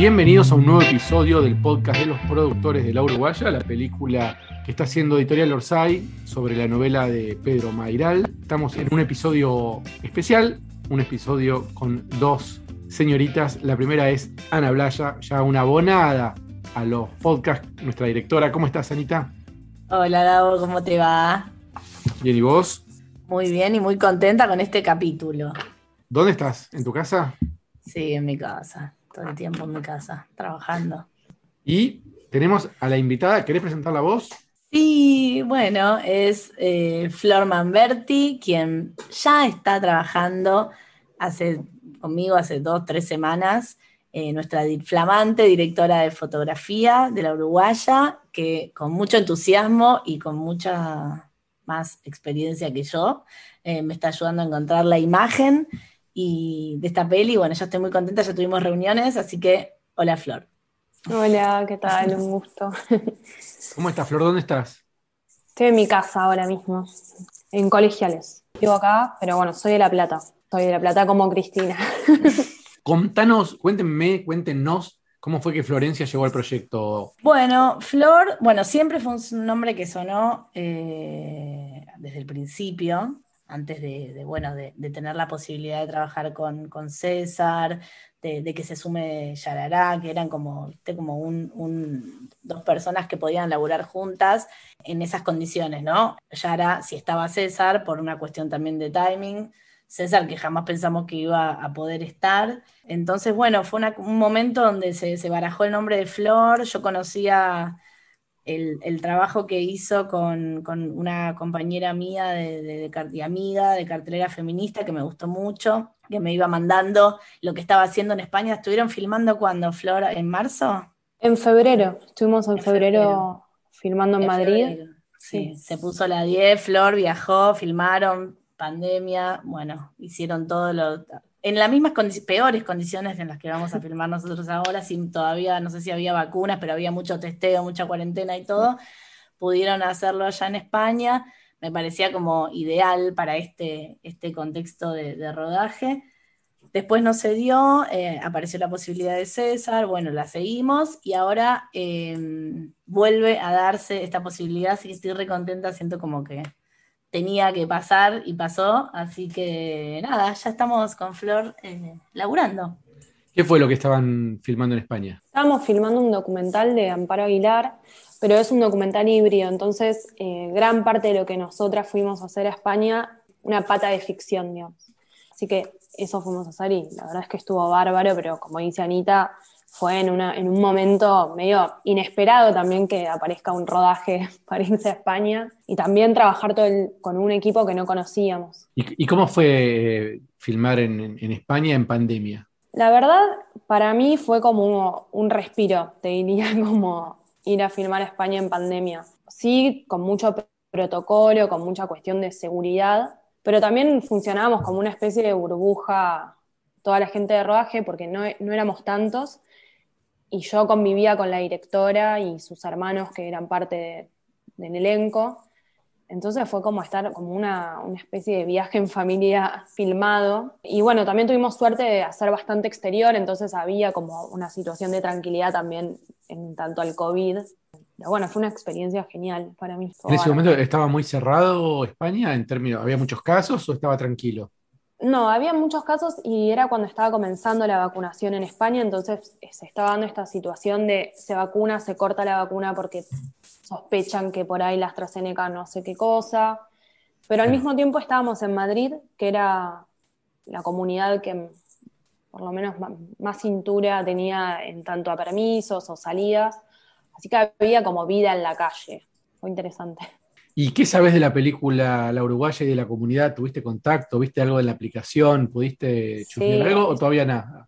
Bienvenidos a un nuevo episodio del podcast de los productores de La Uruguaya, la película que está haciendo Editorial Orsay sobre la novela de Pedro Mairal. Estamos en un episodio especial, un episodio con dos señoritas. La primera es Ana Blaya, ya una abonada a los podcasts, nuestra directora. ¿Cómo estás, Anita? Hola, Gabo, ¿cómo te va? Bien, ¿y vos? Muy bien y muy contenta con este capítulo. ¿Dónde estás? ¿En tu casa? Sí, en mi casa todo el tiempo en mi casa, trabajando. Y tenemos a la invitada, ¿querés presentar la voz? Sí, bueno, es eh, Flor Manberti, quien ya está trabajando hace, conmigo hace dos, tres semanas, eh, nuestra flamante directora de fotografía de la Uruguaya, que con mucho entusiasmo y con mucha más experiencia que yo, eh, me está ayudando a encontrar la imagen y de esta peli. Bueno, ya estoy muy contenta, ya tuvimos reuniones, así que hola Flor. Hola, ¿qué tal? Un gusto. ¿Cómo estás, Flor? ¿Dónde estás? Estoy en mi casa ahora mismo, en colegiales. Vivo acá, pero bueno, soy de La Plata. Soy de La Plata como Cristina. Contanos, cuéntenme, cuéntenos cómo fue que Florencia llegó al proyecto. Bueno, Flor, bueno, siempre fue un nombre que sonó eh, desde el principio antes de, bueno, de, tener la posibilidad de trabajar con, César, de, que se sume Yarará, que eran como, como un, dos personas que podían laburar juntas en esas condiciones, ¿no? Yara, si estaba César, por una cuestión también de timing, César, que jamás pensamos que iba a poder estar. Entonces, bueno, fue un momento donde se, se barajó el nombre de Flor, yo conocía el, trabajo que hizo con, una compañera mía de, de, amiga de cartelera feminista que me gustó mucho, que me iba mandando lo que estaba haciendo en España. ¿Estuvieron filmando cuando, Flor, en marzo? En febrero, estuvimos en, febrero, filmando en, Madrid. Sí, se puso la 10, Flor viajó, filmaron, pandemia, bueno, hicieron todo lo en las mismas peores condiciones en las que vamos a filmar nosotros ahora, sin todavía, no sé si había vacunas, pero había mucho testeo, mucha cuarentena y todo, pudieron hacerlo allá en España. Me parecía como ideal para este, este contexto de, rodaje. Después no se dio, eh, apareció la posibilidad de César, bueno, la seguimos y ahora em, vuelve a darse esta posibilidad, así que estoy recontenta, siento como que tenía que pasar y pasó, así que nada, ya estamos con Flor eh, laburando. ¿Qué fue lo que estaban filmando en España? Estábamos filmando un documental de Amparo Aguilar, pero es un documental híbrido, entonces eh, gran parte de lo que nosotras fuimos a hacer a España, una pata de ficción, digamos. Así que eso fuimos a hacer y la verdad es que estuvo bárbaro, pero como dice Anita, fue en, una, en un momento medio inesperado también que aparezca un rodaje para irse a España y también trabajar todo con un equipo que no conocíamos. ¿Y, cómo fue eh, filmar en, España en pandemia? La verdad, para mí fue como un respiro, te diría, como ir a filmar a España en pandemia. Sí, con mucho protocolo, con mucha cuestión de seguridad, pero también funcionábamos como una especie de burbuja toda la gente de rodaje, porque no, no éramos tantos, y yo convivía con la directora y sus hermanos que eran parte del elenco. Entonces fue como estar como una, especie de viaje en familia filmado. Y bueno, también tuvimos suerte de hacer bastante exterior, entonces había como una situación de tranquilidad también en tanto al COVID. Pero bueno, fue una experiencia genial para mí. ¿En ese momento estaba muy cerrado España en términos, había muchos casos o estaba tranquilo? No, había muchos casos y era cuando estaba comenzando la vacunación en España, entonces eh, se estaba dando esta situación de se vacuna, se corta la vacuna porque sospechan que por ahí la AstraZeneca no sé qué cosa, pero al mismo tiempo estábamos en Madrid, que era la comunidad que por lo menos más cintura tenía en tanto a permisos o salidas, así que había como vida en la calle, fue interesante. ¿Y qué sabes de la película La Uruguaya y de la comunidad? ¿Tuviste contacto? ¿Viste algo en la aplicación? ¿Pudiste chusmear algo o todavía nada?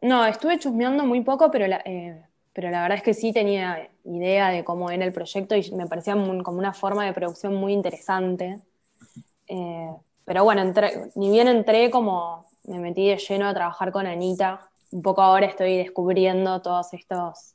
No, estuve chusmeando muy poco, pero la, eh, pero la verdad es que sí tenía idea de cómo era el proyecto y me parecía como una forma de producción muy interesante. Eh, pero bueno, ni bien entré como me metí de lleno a trabajar con Anita, un poco ahora estoy descubriendo todos estos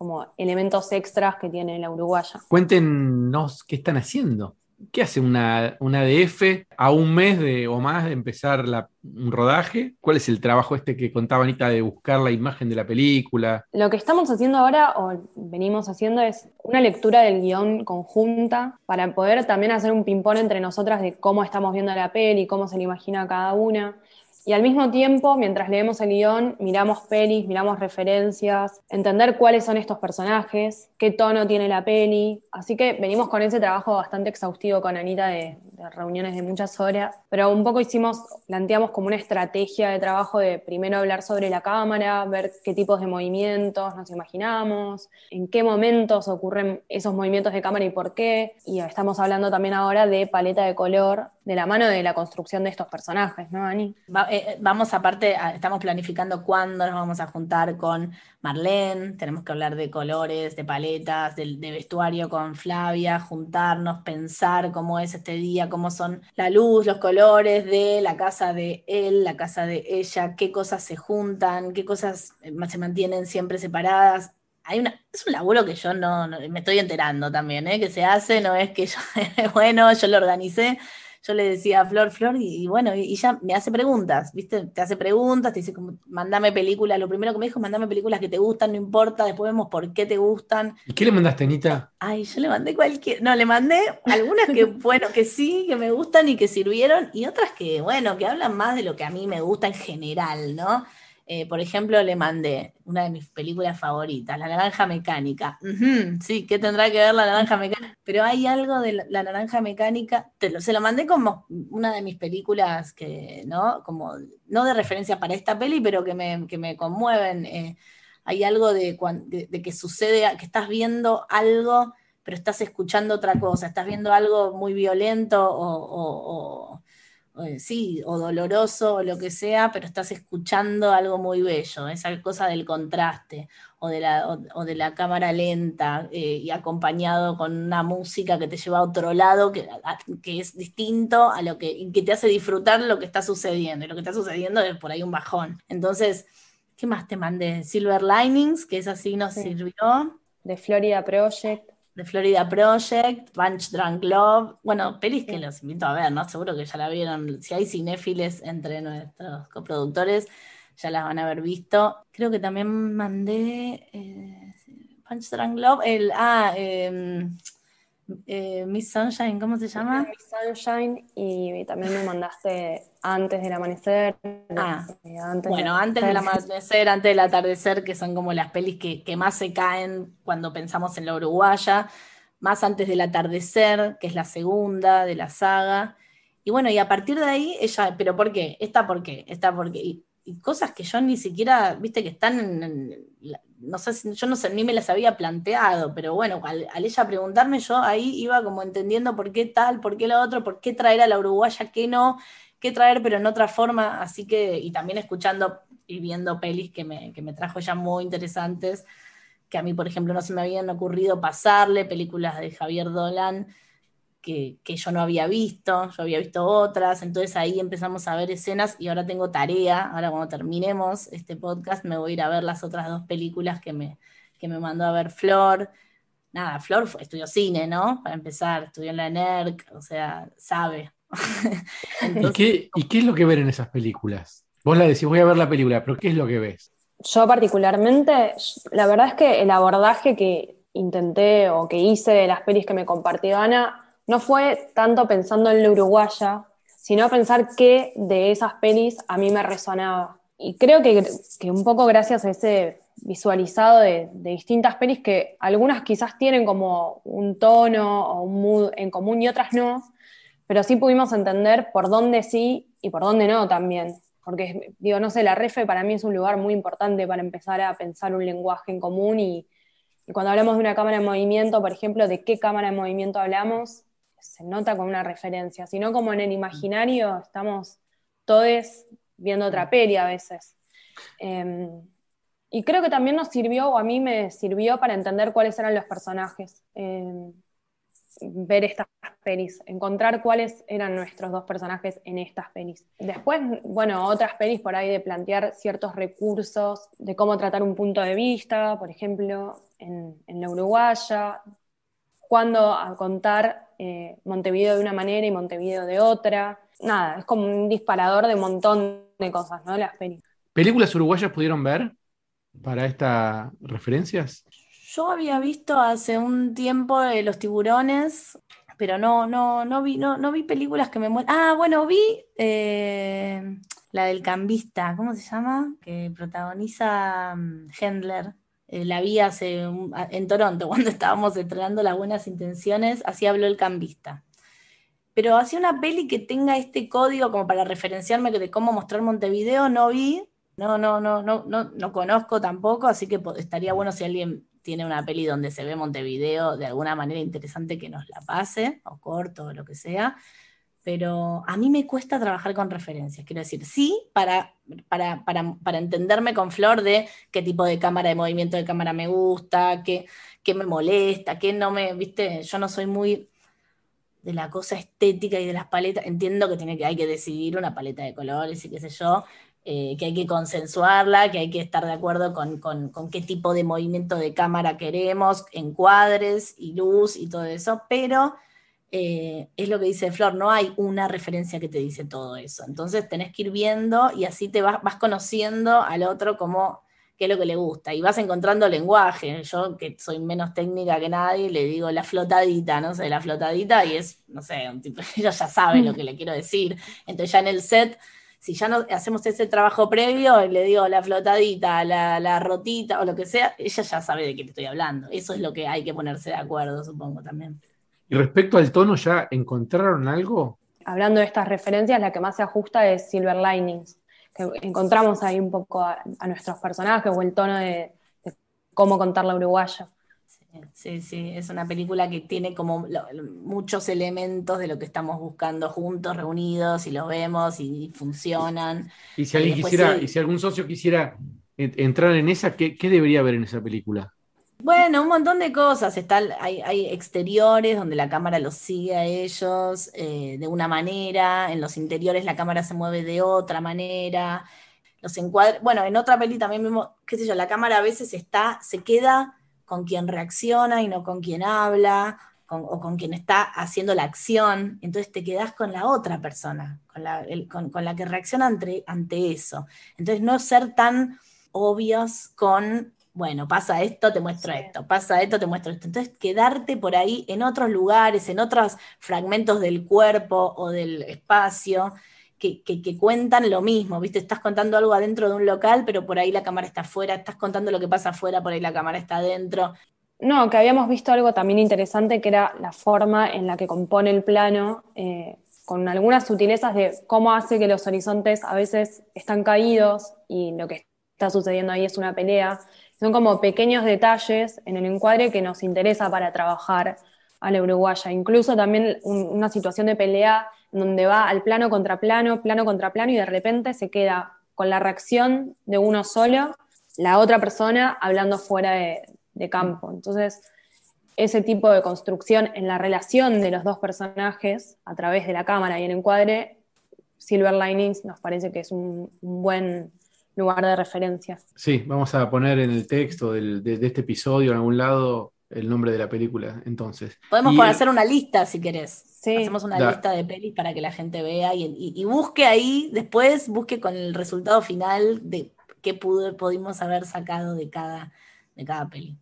como elementos extras que tiene la uruguaya. Cuéntenos qué están haciendo. ¿Qué hace una, una DF a un mes de, o más de empezar un rodaje? ¿Cuál es el trabajo este que contaba Anita de buscar la imagen de la película? Lo que estamos haciendo ahora, o venimos haciendo, es una lectura del guion conjunta para poder también hacer un ping-pong entre nosotras de cómo estamos viendo la peli, cómo se la imagina cada una. Y al mismo tiempo, mientras leemos el guion, miramos pelis, miramos referencias, entender cuáles son estos personajes, qué tono tiene la peli. Así que venimos con ese trabajo bastante exhaustivo con Anita de, reuniones de muchas horas, pero un poco hicimos, planteamos como una estrategia de trabajo de primero hablar sobre la cámara, ver qué tipos de movimientos nos imaginamos, en qué momentos ocurren esos movimientos de cámara y por qué. Y estamos hablando también ahora de paleta de color, de la mano de la construcción de estos personajes, ¿no, Ani? Eh, vamos aparte, estamos planificando cuándo nos vamos a juntar con Marlene, tenemos que hablar de colores, de paletas, de, vestuario con Flavia, juntarnos, pensar cómo es este día, cómo son la luz, los colores de la casa de él, la casa de ella, qué cosas se juntan, qué cosas eh, se mantienen siempre separadas. Hay una, es un laburo que yo no, me estoy enterando también, ¿eh? que se hace, no es que yo, bueno, yo lo organicé, yo le decía a Flor, Flor, y, bueno, y, ya me hace preguntas, ¿viste? Te hace preguntas, te dice, como, mandame películas, lo primero que me dijo, mandame películas que te gustan, no importa, después vemos por qué te gustan. ¿Y qué le mandaste, Anita? Ay, yo le mandé cualquier, no, le mandé algunas que, bueno, que sí, que me gustan y que sirvieron, y otras que, bueno, que hablan más de lo que a mí me gusta en general, ¿no? Eh, por ejemplo, le mandé una de mis películas favoritas, La Naranja Mecánica. sí, ¿qué tendrá que ver la Naranja Mecánica? Pero hay algo de la, Naranja Mecánica, te lo, se lo mandé como una de mis películas que, ¿no? Como, no de referencia para esta peli, pero que me, que me conmueven. Eh, hay algo de, de, que sucede, que estás viendo algo, pero estás escuchando otra cosa, estás viendo algo muy violento o sí, o doloroso o lo que sea, pero estás escuchando algo muy bello, esa cosa del contraste o de la, de la cámara lenta eh, y acompañado con una música que te lleva a otro lado, que, que es distinto a lo que, que te hace disfrutar lo que está sucediendo. Y lo que está sucediendo es por ahí un bajón. Entonces, ¿qué más te mandé? Silver Linings, que es así nos sirvió. De Florida Project de Florida Project, Punch Drunk Love. Bueno, pelis que los invito a ver, ¿no? Seguro que ya la vieron. Si hay cinéfiles entre nuestros coproductores, ya las van a haber visto. Creo que también mandé eh, Punch Drunk Love, el. Ah, eh, eh, Miss Sunshine, ¿cómo se llama? Miss Sunshine y también me mandaste antes del amanecer. Ah, eh, bueno, antes del amanecer, antes del atardecer, que son como las pelis que, más se caen cuando pensamos en la uruguaya, más antes del atardecer, que es la segunda de la saga. Y bueno, y a partir de ahí, ella, pero ¿por qué? Esta por qué, esta por qué. Y, cosas que yo ni siquiera, viste, que están en, no sé, yo no sé, ni me las había planteado, pero bueno, al, ella preguntarme, yo ahí iba como entendiendo por qué tal, por qué lo otro, por qué traer a la uruguaya, qué no, qué traer, pero en otra forma, así que, y también escuchando y viendo pelis que me, que me trajo ya muy interesantes, que a mí, por ejemplo, no se me habían ocurrido pasarle, películas de Javier Dolan, que, yo no había visto, yo había visto otras, entonces ahí empezamos a ver escenas y ahora tengo tarea, ahora cuando terminemos este podcast me voy a ir a ver las otras dos películas que me, que me mandó a ver Flor. Nada, Flor estudió cine, ¿no? Para empezar, estudió en la NERC, o sea, sabe. ¿Y, qué, ¿Y qué es lo que ver en esas películas? Vos la decís, voy a ver la película, pero ¿qué es lo que ves? Yo particularmente, la verdad es que el abordaje que intenté o que hice de las pelis que me compartió Ana no fue tanto pensando en la uruguaya, sino pensar qué de esas pelis a mí me resonaba. Y creo que, un poco gracias a ese visualizado de, distintas pelis que algunas quizás tienen como un tono o un mood en común y otras no, pero sí pudimos entender por dónde sí y por dónde no también. Porque, digo, no sé, la REFE para mí es un lugar muy importante para empezar a pensar un lenguaje en común y, y cuando hablamos de una cámara en movimiento, por ejemplo, de qué cámara en movimiento hablamos, se nota con una referencia, sino como en el imaginario estamos todos viendo otra peli a veces. Em, y creo que también nos sirvió, o a mí me sirvió para entender cuáles eran los personajes, em, ver estas pelis, encontrar cuáles eran nuestros dos personajes en estas pelis. Después, bueno, otras pelis por ahí de plantear ciertos recursos, de cómo tratar un punto de vista, por ejemplo, en, en la uruguaya, cuándo a contar eh, Montevideo de una manera y Montevideo de otra. Nada, es como un disparador de un montón de cosas, ¿no? Las pelis. ¿Películas uruguayas pudieron ver para estas referencias? Yo había visto hace un tiempo Los Tiburones, pero no, no, no vi, no, no vi películas que me muestran. Ah, bueno, vi eh, la del cambista, ¿cómo se llama? Que protagoniza um, Hendler. Eh, la vi hace en Toronto, cuando estábamos entrenando las buenas intenciones, así habló el cambista. Pero hacía una peli que tenga este código como para referenciarme de cómo mostrar Montevideo, no vi, no, no, no, no, no, no conozco tampoco, así que estaría bueno si alguien tiene una peli donde se ve Montevideo de alguna manera interesante que nos la pase, o corto, o lo que sea pero a mí me cuesta trabajar con referencias. Quiero decir, sí, para, para, para, entenderme con Flor de qué tipo de cámara, de movimiento de cámara me gusta, qué, qué me molesta, qué no me, viste, yo no soy muy de la cosa estética y de las paletas. Entiendo que, tiene que hay que decidir una paleta de colores y qué sé yo, eh, que hay que consensuarla, que hay que estar de acuerdo con, con, con, qué tipo de movimiento de cámara queremos, encuadres y luz y todo eso, pero eh, es lo que dice Flor, no hay una referencia que te dice todo eso. Entonces tenés que ir viendo y así te vas, vas conociendo al otro como qué es lo que le gusta y vas encontrando lenguaje. Yo, que soy menos técnica que nadie, le digo la flotadita, no sé, la flotadita y es, no sé, un tipo, ellos ya saben lo que le quiero decir. Entonces ya en el set, si ya no hacemos ese trabajo previo, le digo la flotadita, la, la rotita o lo que sea, ella ya sabe de qué le estoy hablando. Eso es lo que hay que ponerse de acuerdo, supongo también. Y respecto al tono, ¿ya encontraron algo? Hablando de estas referencias, la que más se ajusta es Silver Linings, que encontramos ahí un poco a, nuestros personajes o el tono de, cómo contar la uruguaya. Sí, sí, es una película que tiene como muchos elementos de lo que estamos buscando juntos, reunidos, y los vemos y, funcionan. Y si alguien quisiera, y si algún socio quisiera entrar en esa, ¿qué, ¿qué, debería ver en esa película? Bueno, un montón de cosas. hay, exteriores donde la cámara los sigue a ellos eh, de una manera, en los interiores la cámara se mueve de otra manera. Los encuadres, bueno, en otra peli también vemos, qué sé yo, la cámara a veces está, se queda con quien reacciona y no con quien habla, o con quien está haciendo la acción. Entonces te quedas con la otra persona, con la, con la que reacciona ante eso. Entonces no ser tan obvios con bueno, pasa esto, te muestro esto, pasa esto, te muestro esto. Entonces, quedarte por ahí en otros lugares, en otros fragmentos del cuerpo o del espacio que, cuentan lo mismo, ¿viste? Estás contando algo adentro de un local, pero por ahí la cámara está afuera, estás contando lo que pasa afuera, por ahí la cámara está adentro. No, que habíamos visto algo también interesante, que era la forma en la que compone el plano, eh, con algunas sutilezas de cómo hace que los horizontes a veces están caídos y lo que está sucediendo ahí es una pelea son como pequeños detalles en el encuadre que nos interesa para trabajar a la uruguaya. Incluso también una situación de pelea donde va al plano contra plano, plano contra plano y de repente se queda con la reacción de uno solo, la otra persona hablando fuera de, campo. Entonces, ese tipo de construcción en la relación de los dos personajes a través de la cámara y el encuadre, Silver Linings nos parece que es un buen lugar de referencia. Sí, vamos a poner en el texto de, este episodio en algún lado el nombre de la película, entonces. Podemos hacer una lista si querés. Hacemos una lista de pelis para que la gente vea y, busque ahí, después busque con el resultado final de qué pudo, pudimos haber sacado de cada, de cada peli.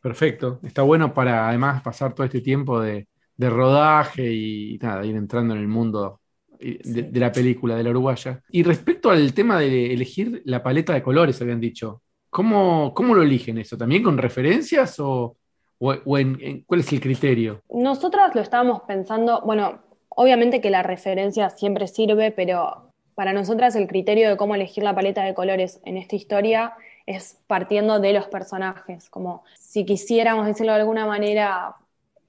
Perfecto. Está bueno para además pasar todo este tiempo de, de rodaje y nada, ir entrando en el mundo de, la película, de la uruguaya. Y respecto al tema de elegir la paleta de colores, habían dicho, ¿cómo, cómo lo eligen eso? ¿También con referencias o, o, en, cuál es el criterio? Nosotras lo estábamos pensando, bueno, obviamente que la referencia siempre sirve, pero para nosotras el criterio de cómo elegir la paleta de colores en esta historia es partiendo de los personajes, como si quisiéramos decirlo de alguna manera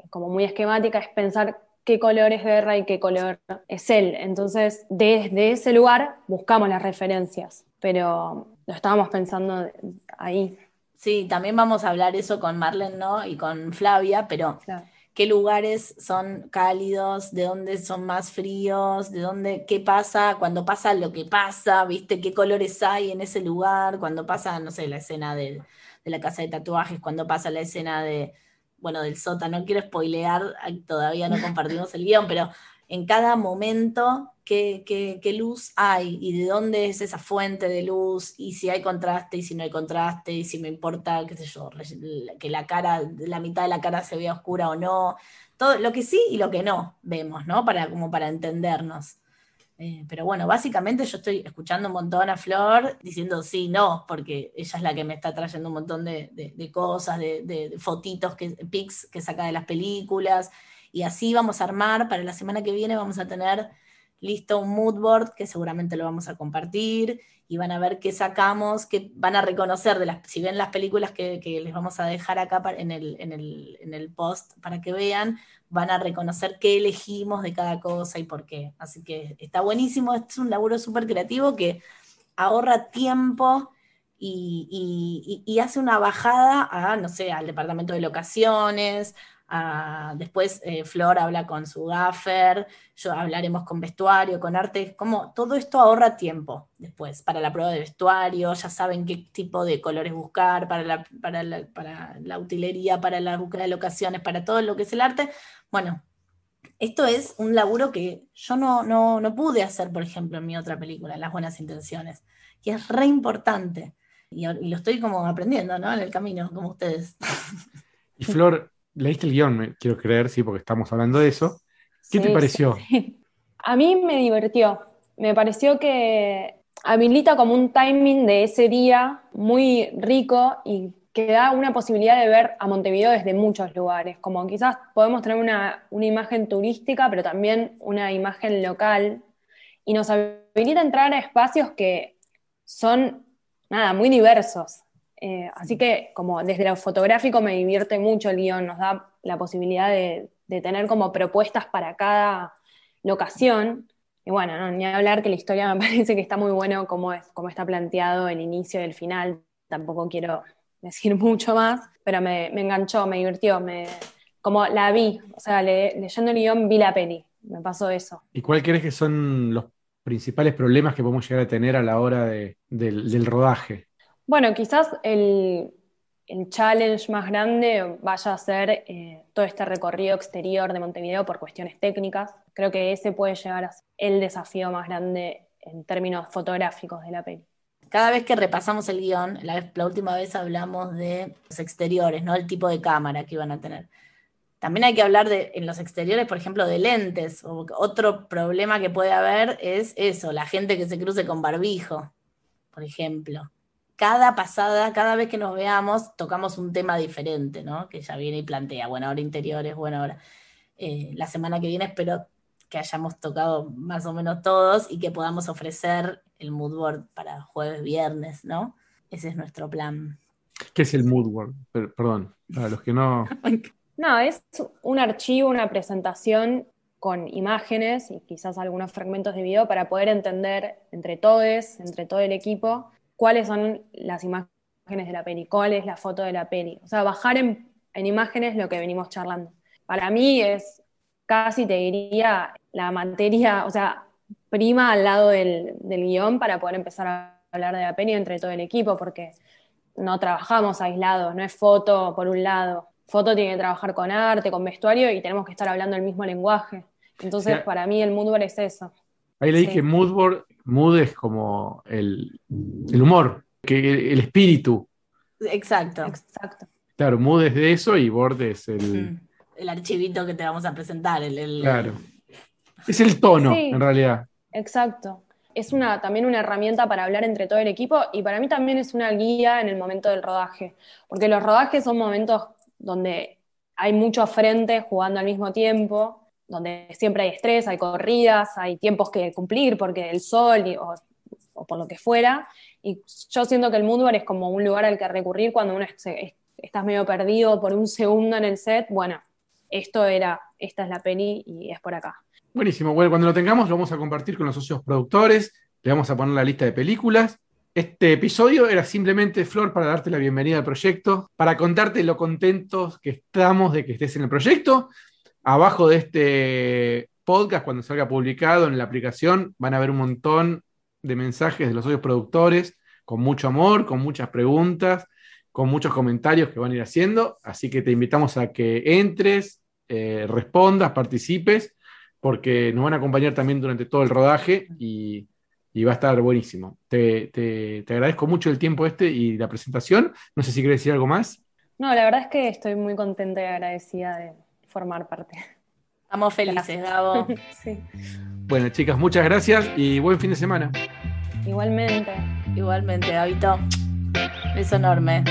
como muy esquemática, es pensar qué color es Guerra y qué color es él. Entonces, desde ese lugar buscamos las referencias, pero lo estábamos pensando ahí. Sí, también vamos a hablar eso con Marlene, ¿no? Y con Flavia, pero qué lugares son cálidos, de dónde son más fríos, de dónde, qué pasa, cuando pasa lo que pasa, ¿viste? ¿Qué colores hay en ese lugar? Cuando pasa, no sé, la escena de, de la casa de tatuajes, cuando pasa la escena de, bueno, del sótano, no quiero spoilear, todavía no compartimos el guion, pero en cada momento qué, qué, luz hay y de dónde es esa fuente de luz y si hay contraste y si no hay contraste y si me importa, qué que la cara, la mitad de la cara se vea oscura o no. Todo lo que sí y lo que no vemos, ¿no? Para, como para entendernos. Eh, pero bueno, básicamente yo estoy escuchando un montón a Flor diciendo sí, no, porque ella es la que me está trayendo un montón de, cosas, de, fotitos, que, pics que saca de las películas. Y así vamos a armar, para la semana que viene vamos a tener listo un mood board que seguramente lo vamos a compartir y van a ver qué sacamos, que van a reconocer de las, si ven las películas que, les vamos a dejar acá en, el, post para que vean, van a reconocer qué elegimos de cada cosa y por qué. Así que está buenísimo, es un laburo súper creativo que ahorra tiempo y, y, hace una bajada a, no sé, al departamento de locaciones, después eh, Flor habla con su gaffer, yo hablaremos con vestuario, con arte, como todo esto ahorra tiempo después para la prueba de vestuario, ya saben qué tipo de colores buscar para la, para la, para la utilería, para la búsqueda de locaciones, para todo lo que es el arte. Bueno, esto es un laburo que yo no, no, no pude hacer, por ejemplo, en mi otra película, Las Buenas Intenciones, y es re importante. Y, y lo estoy como aprendiendo, ¿no? En el camino, como ustedes. Y Flor, leíste el guion, me quiero creer, sí, porque estamos hablando de eso. ¿Qué te pareció? A mí me divirtió. Me pareció que habilita como un timing de ese día muy rico y que da una posibilidad de ver a Montevideo desde muchos lugares. Como quizás podemos tener una, una imagen turística, pero también una imagen local. Y nos habilita a entrar a espacios que son, nada, muy diversos. Eh, así que como desde lo fotográfico me divierte mucho el guion, nos da la posibilidad de, tener como propuestas para cada locación. Y bueno, ni hablar que la historia me parece que está muy bueno como, es, como está planteado el inicio y el final. Tampoco quiero decir mucho más, pero me, enganchó, me divirtió, me, como la vi, o sea, leyendo el guion vi la peli, me pasó eso. ¿Y cuál crees que son los principales problemas que podemos llegar a tener a la hora del rodaje? Bueno, quizás el, challenge más grande vaya a ser eh, todo este recorrido exterior de Montevideo por cuestiones técnicas. Creo que ese puede llegar a ser el desafío más grande en términos fotográficos de la peli. Cada vez que repasamos el guion, la, última vez hablamos de los exteriores, ¿no? El tipo de cámara que iban a tener. También hay que hablar de, en los exteriores, por ejemplo, de lentes. otro problema que puede haber es eso, la gente que se cruce con barbijo, por ejemplo cada pasada, cada vez que nos veamos, tocamos un tema diferente, ¿no? Que ya viene y plantea, bueno, ahora interiores, bueno, ahora eh, la semana que viene espero que hayamos tocado más o menos todos y que podamos ofrecer el mood board para jueves, viernes, ¿no? Ese es nuestro plan. ¿Qué es el mood board? Perdón, para los que no... no, es un archivo, una presentación con imágenes y quizás algunos fragmentos de video para poder entender entre todos, entre todo el equipo, cuáles son las imágenes de la peli, cuál es la foto de la peli. O sea, bajar en, imágenes lo que venimos charlando. Para mí es casi, te diría, la materia, o sea, prima al lado del, guion para poder empezar a hablar de la peli entre todo el equipo, porque no trabajamos aislados, no es foto por un lado. Foto tiene que trabajar con arte, con vestuario y tenemos que estar hablando el mismo lenguaje. Entonces, para mí el moodboard es eso. Ahí le dije moodboard mood es como el, humor, que el, espíritu. Exacto. Exacto. Claro, mood es de eso y board es el... El archivito que te vamos a presentar. El, Claro. Es el tono, en realidad. Exacto. Es una, también una herramienta para hablar entre todo el equipo y para mí también es una guía en el momento del rodaje, porque los rodajes son momentos donde hay muchos frentes jugando al mismo tiempo donde siempre hay estrés, hay corridas, hay tiempos que cumplir porque el sol o, por lo que fuera. Y yo siento que el Moodboard es como un lugar al que recurrir cuando uno estás medio perdido por un segundo en el set. Bueno, esto era, esta es la peli y es por acá. Buenísimo. Bueno, cuando lo tengamos lo vamos a compartir con los socios productores, le vamos a poner la lista de películas. Este episodio era simplemente, Flor, para darte la bienvenida al proyecto, para contarte lo contentos que estamos de que estés en el proyecto Abajo de este podcast, cuando salga publicado en la aplicación, van a ver un montón de mensajes de los socios productores, con mucho amor, con muchas preguntas, con muchos comentarios que van a ir haciendo, así que te invitamos a que entres, eh, respondas, participes, porque nos van a acompañar también durante todo el rodaje y, va a estar buenísimo. Te, agradezco mucho el tiempo este y la presentación. No sé si quieres decir algo más. No, la verdad es que estoy muy contenta y agradecida de formar parte. Estamos felices, Gabo. sí. Bueno, chicas, muchas gracias y buen fin de semana. Igualmente. Igualmente, Gabito. Beso enorme.